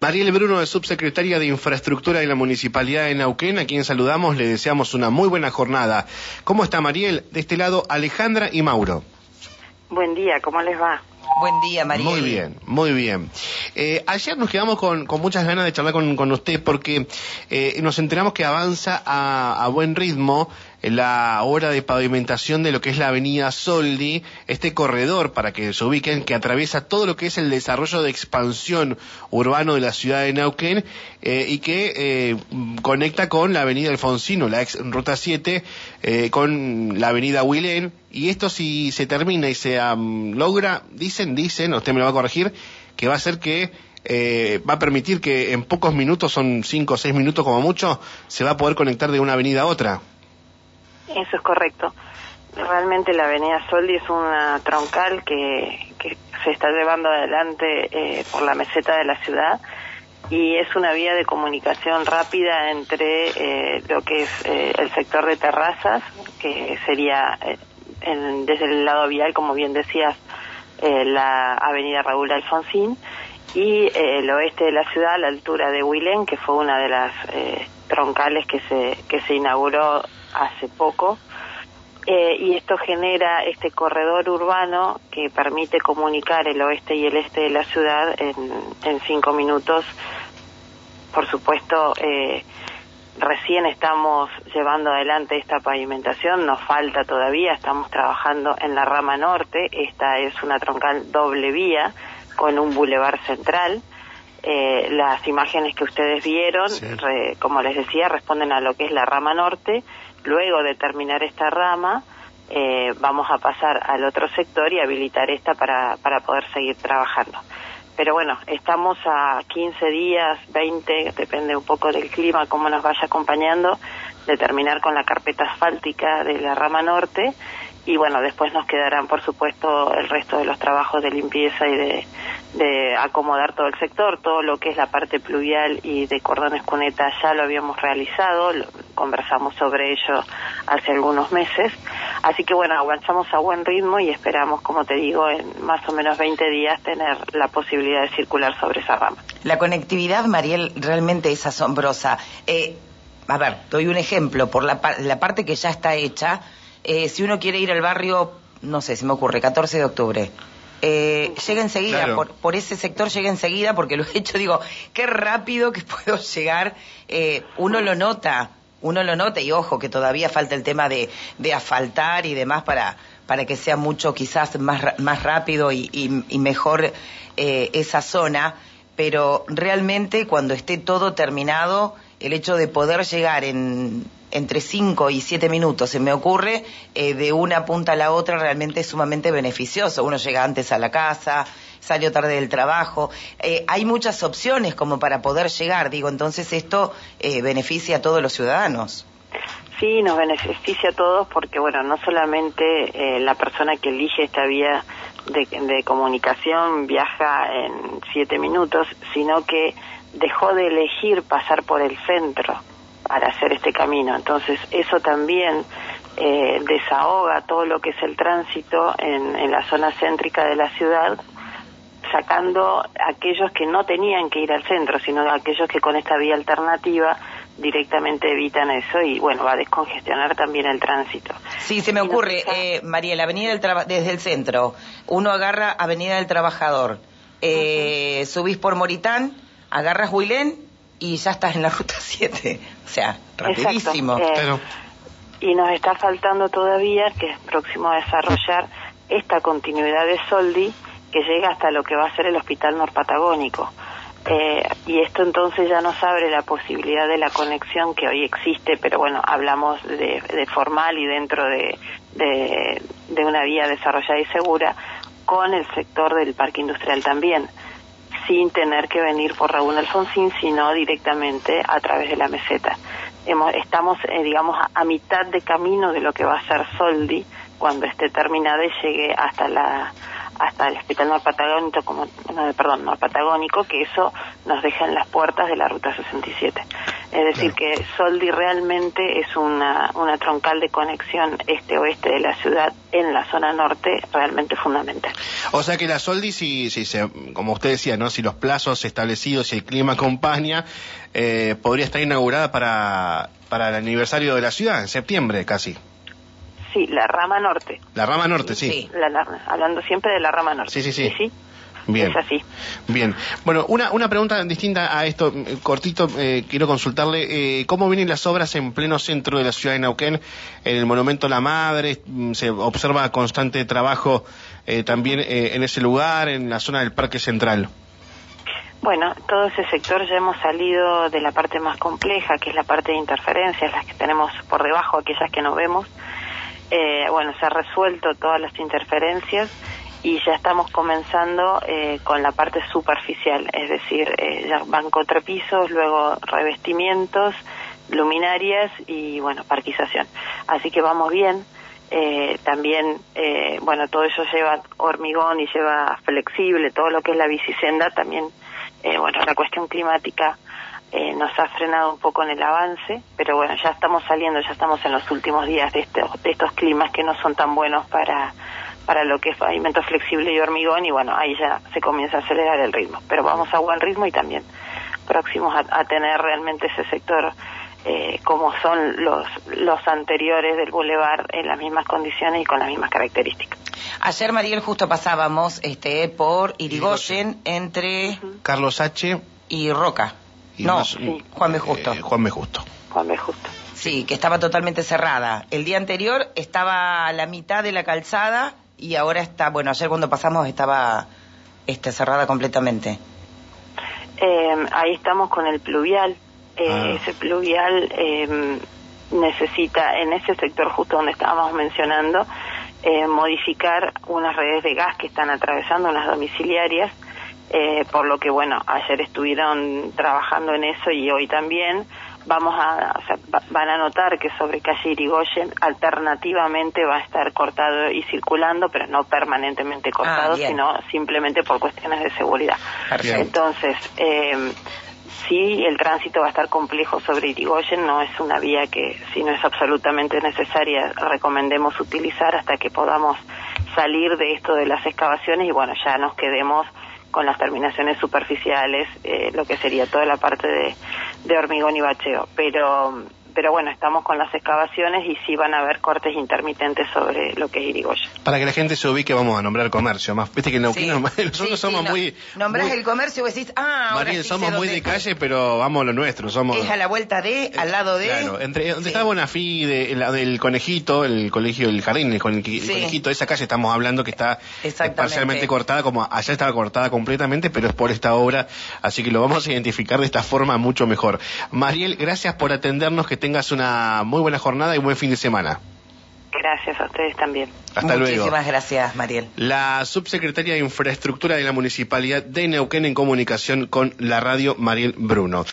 Mariel Bruno es subsecretaria de Infraestructura de la Municipalidad de Neuquén, a quien saludamos, le deseamos una muy buena jornada. ¿Cómo está Mariel? De este lado, Alejandra y Mauro. Buen día, ¿cómo les va? Buen día, Mariel. Muy bien, muy bien. Eh, ayer nos quedamos con, muchas ganas de charlar con, usted porque eh, nos enteramos que avanza a, a buen ritmo la obra de pavimentación de lo que es la avenida Soldi, este corredor, para que se ubiquen, que atraviesa todo lo que es el desarrollo de expansión urbano de la ciudad de Neuquén eh, y que eh, conecta con la avenida Alfonsino, la ex Ruta 7, eh, con la avenida Huilén. Y esto si se termina y se logra, dicen, dicen, usted me lo va a corregir, que va a ser que va a permitir que en pocos minutos, son cinco o seis minutos como mucho, se va a poder conectar de una avenida a otra. Eso es correcto. Realmente la Avenida Soldi es una troncal que, que se está llevando adelante eh, por la meseta de la ciudad y es una vía de comunicación rápida entre eh, lo que es eh, el sector de terrazas, que sería desde el lado vial, como bien decías, la avenida Raúl Alfonsín, y el oeste de la ciudad a la altura de Huilén, que fue una de las troncales que se, que se inauguró hace poco. Eh, y esto genera este corredor urbano que permite comunicar el oeste y el este de la ciudad en, en cinco minutos. Por supuesto, eh, recién estamos llevando adelante esta pavimentación, nos falta todavía, estamos trabajando en la rama norte, esta es una troncal doble vía con un bulevar central. Eh, las imágenes que ustedes vieron, como les decía, responden a lo que es la rama norte. Luego de terminar esta rama, eh, vamos a pasar al otro sector y habilitar esta para, para poder seguir trabajando. Pero bueno, estamos a 15 días, 20, depende un poco del clima, cómo nos vaya acompañando, de terminar con la carpeta asfáltica de la rama norte y bueno, después nos quedarán, por supuesto, el resto de los trabajos de limpieza y de, de acomodar todo el sector, todo lo que es la parte pluvial y de cordones cuneta ya lo habíamos realizado, conversamos sobre ello hace algunos meses, así que bueno, avanzamos a buen ritmo y esperamos, como te digo, en más o menos 20 días tener la posibilidad de circular sobre esa rama. La conectividad, Mariel, realmente es asombrosa. Eh, a ver, doy un ejemplo, por la, la parte que ya está hecha, eh, si uno quiere ir al barrio, no sé, se me ocurre, 14 de octubre, eh, llega enseguida, por, ese sector llega enseguida, porque lo he hecho, digo, qué rápido que puedo llegar, eh, uno lo nota, uno lo nota, y ojo, que todavía falta el tema de, de asfaltar y demás para, para que sea mucho quizás más, más rápido y, y mejor eh, esa zona, pero realmente cuando esté todo terminado, el hecho de poder llegar en entre 5 y 7 minutos, se me ocurre, eh, de una punta a la otra realmente es sumamente beneficioso. Uno llega antes a la casa, salió tarde del trabajo. Eh, hay muchas opciones como para poder llegar, digo, entonces esto eh, beneficia a todos los ciudadanos. Sí, nos beneficia a todos porque, bueno, no solamente la persona que elige esta vía de, de comunicación viaja en siete minutos, sino que dejó de elegir pasar por el centro para hacer este camino. Entonces, eso también eh, desahoga todo lo que es el tránsito en, en la zona céntrica de la ciudad, sacando aquellos que no tenían que ir al centro, sino aquellos que con esta vía alternativa directamente evitan eso y bueno, va a descongestionar también el tránsito. Sí, se me ocurre, eh, María, la Avenida del desde el centro, uno agarra Avenida del Trabajador, eh, subís por Moritán, agarras Huilén y ya estás en la ruta 7. O sea, rapidísimo. Eh, y nos está faltando todavía, que es próximo a desarrollar, esta continuidad de Soldi que llega hasta lo que va a ser el Hospital Norpatagónico. Eh, y esto entonces ya nos abre la posibilidad de la conexión que hoy existe, pero bueno, hablamos de, formal y dentro de, de, de una vía desarrollada y segura, con el sector del parque industrial también sin tener que venir por Raúl Alfonsín, sino directamente a través de la meseta. estamos, eh, digamos, a, mitad de camino de lo que va a ser Soldi cuando esté terminada y llegue hasta la hasta el Hospital Norpatagónico, como, no, perdón, Norpatagónico, que eso nos deja en las puertas de la Ruta 67. Es decir, que Soldi realmente es una, una troncal de conexión este-oeste de la ciudad en la zona norte realmente fundamental. O sea que la Soldi, si, si se, como usted decía, ¿no? si los plazos establecidos, si el clima acompaña, eh, podría estar inaugurada para, para el aniversario de la ciudad, en septiembre casi. Sí, la rama norte. La rama norte, sí. hablando siempre de la rama norte. Sí, sí, sí. sí, Bien. Es así. Bien. Bueno, una, una pregunta distinta a esto, eh, cortito, eh, quiero consultarle, eh, ¿cómo vienen las obras en pleno centro de la ciudad de Neuquén? En el Monumento La Madre, mm, se observa constante trabajo también en ese lugar, en la zona del Parque Central. Bueno, todo ese sector ya hemos salido de la parte más compleja, que es la parte de interferencias, las que tenemos por debajo, aquellas que no vemos. bueno, se ha resuelto todas las interferencias y ya estamos comenzando eh, con la parte superficial, es decir, eh, ya van contrapisos, luego revestimientos, luminarias y bueno, parquización. Así que vamos bien. Eh, también, eh, bueno, todo eso lleva hormigón y lleva flexible, todo lo que es la bicisenda, también, eh, bueno, la cuestión climática eh, nos ha frenado un poco en el avance, pero bueno, ya estamos saliendo, ya estamos en los últimos días de estos, de estos climas que no son tan buenos para para lo que es pavimento flexible y hormigón y bueno, ahí ya se comienza a acelerar el ritmo. Pero vamos a buen ritmo y también próximos a, tener realmente ese sector eh, como son los, los anteriores del Boulevard en las mismas condiciones y con las mismas características. Ayer, Mariel, justo pasábamos este por Irigoyen entre... Carlos H. Y Roca. no, Juan B. Justo. Eh, Juan B. Justo. Juan B. Justo. Sí, que estaba totalmente cerrada. El día anterior estaba a la mitad de la calzada y ahora está, bueno, ayer cuando pasamos estaba este, cerrada completamente. Eh, ahí estamos con el pluvial. Eh, ah. Ese pluvial eh, necesita, en ese sector justo donde estábamos mencionando, eh, modificar unas redes de gas que están atravesando unas domiciliarias. Eh, por lo que, bueno, ayer estuvieron trabajando en eso y hoy también vamos a, o sea, van a notar que sobre calle Irigoyen alternativamente va a estar cortado y circulando, pero no permanentemente cortado, ah, sino simplemente por cuestiones de seguridad. Entonces, eh, sí, el tránsito va a estar complejo sobre Irigoyen, no es una vía que, si no es absolutamente necesaria, recomendemos utilizar hasta que podamos salir de esto de las excavaciones y bueno, ya nos quedemos con las terminaciones superficiales, eh, lo que sería toda la parte de, de hormigón y bacheo. Pero pero bueno, estamos con las excavaciones y sí van a haber cortes intermitentes sobre lo que es Irigoyen. Para que la gente se ubique, vamos a nombrar comercio. Más, viste que nosotros somos muy... Nombrás el comercio y decís, ah, somos muy de calle, pero vamos a lo nuestro. Somos... Es a la vuelta de, al lado de... Claro, entre donde está Bonafide, el, del conejito, el colegio, el jardín, el, conejito, esa calle estamos hablando que está parcialmente cortada, como allá estaba cortada completamente, pero es por esta obra, así que lo vamos a identificar de esta forma mucho mejor. Mariel, gracias por atendernos, que tengas una muy buena jornada y un buen fin de semana. Gracias a ustedes también. Hasta luego. Muchísimas gracias, Mariel. La subsecretaria de Infraestructura de la Municipalidad de Neuquén en comunicación con la radio Mariel Bruno.